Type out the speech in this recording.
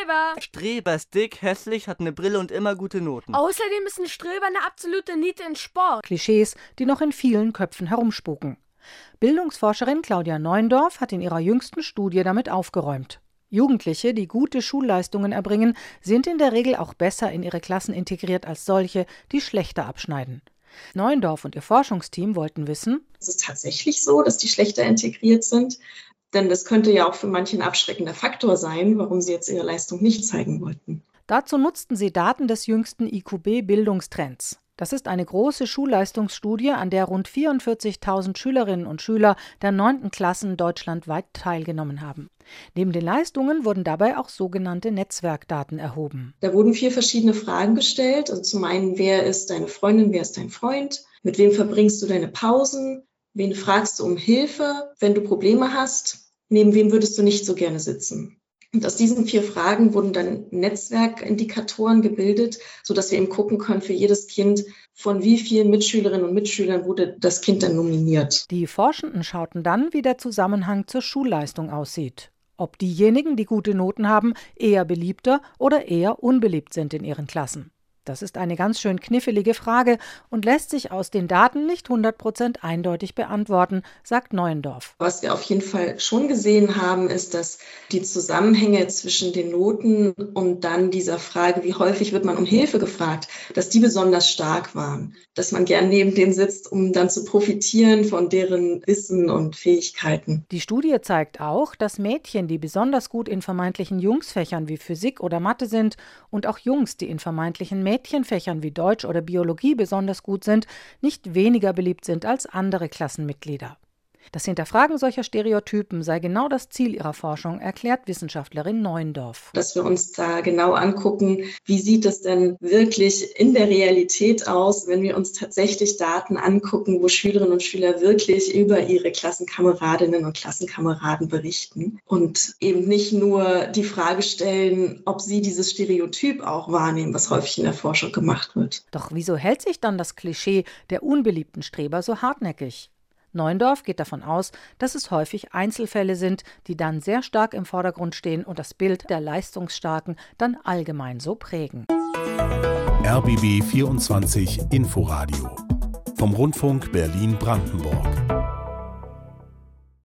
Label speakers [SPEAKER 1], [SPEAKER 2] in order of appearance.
[SPEAKER 1] Streber.
[SPEAKER 2] Streber ist dick, hässlich, hat eine Brille und immer gute Noten.
[SPEAKER 1] Außerdem ist ein Streber eine absolute Niete in Sport.
[SPEAKER 3] Klischees, die noch in vielen Köpfen herumspuken. Bildungsforscherin Claudia Neundorf hat in ihrer jüngsten Studie damit aufgeräumt. Jugendliche, die gute Schulleistungen erbringen, sind in der Regel auch besser in ihre Klassen integriert als solche, die schlechter abschneiden. Neuendorf und ihr Forschungsteam wollten wissen,
[SPEAKER 4] es ist tatsächlich so, dass die schlechter integriert sind. Denn das könnte ja auch für manche ein abschreckender Faktor sein, warum sie jetzt ihre Leistung nicht zeigen wollten.
[SPEAKER 3] Dazu nutzten sie Daten des jüngsten IQB-Bildungstrends. Das ist eine große Schulleistungsstudie, an der rund 44.000 Schülerinnen und Schüler der neunten Klassen deutschlandweit teilgenommen haben. Neben den Leistungen wurden dabei auch sogenannte Netzwerkdaten erhoben.
[SPEAKER 4] Da wurden vier verschiedene Fragen gestellt. Also zum einen, wer ist deine Freundin, wer ist dein Freund? Mit wem verbringst du deine Pausen? Wen fragst du um Hilfe, wenn du Probleme hast? Neben wem würdest du nicht so gerne sitzen? Und aus diesen vier Fragen wurden dann Netzwerkindikatoren gebildet, so dass wir eben gucken können für jedes Kind, von wie vielen Mitschülerinnen und Mitschülern wurde das Kind dann nominiert.
[SPEAKER 3] Die Forschenden schauten dann, wie der Zusammenhang zur Schulleistung aussieht. Ob diejenigen, die gute Noten haben, eher beliebter oder eher unbeliebt sind in ihren Klassen. Das ist eine ganz schön knifflige Frage und lässt sich aus den Daten nicht 100% eindeutig beantworten, sagt Neuendorf.
[SPEAKER 4] Was wir auf jeden Fall schon gesehen haben, ist, dass die Zusammenhänge zwischen den Noten und dann dieser Frage, wie häufig wird man um Hilfe gefragt, dass die besonders stark waren. Dass man gern neben denen sitzt, um dann zu profitieren von deren Wissen und Fähigkeiten.
[SPEAKER 3] Die Studie zeigt auch, dass Mädchen, die besonders gut in vermeintlichen Jungsfächern wie Physik oder Mathe sind und auch Jungs, die in vermeintlichen Mädchenfächern wie Deutsch oder Biologie besonders gut sind, nicht weniger beliebt sind als andere Klassenmitglieder. Das Hinterfragen solcher Stereotypen sei genau das Ziel ihrer Forschung, erklärt Wissenschaftlerin Neuendorf.
[SPEAKER 4] Dass wir uns da genau angucken, wie sieht es denn wirklich in der Realität aus, wenn wir uns tatsächlich Daten angucken, wo Schülerinnen und Schüler wirklich über ihre Klassenkameradinnen und Klassenkameraden berichten und eben nicht nur die Frage stellen, ob sie dieses Stereotyp auch wahrnehmen, was häufig in der Forschung gemacht wird.
[SPEAKER 3] Doch wieso hält sich dann das Klischee der unbeliebten Streber so hartnäckig? Neuendorf geht davon aus, dass es häufig Einzelfälle sind, die dann sehr stark im Vordergrund stehen und das Bild der Leistungsstarken dann allgemein so prägen.
[SPEAKER 5] RBB 24 Inforadio vom Rundfunk Berlin-Brandenburg.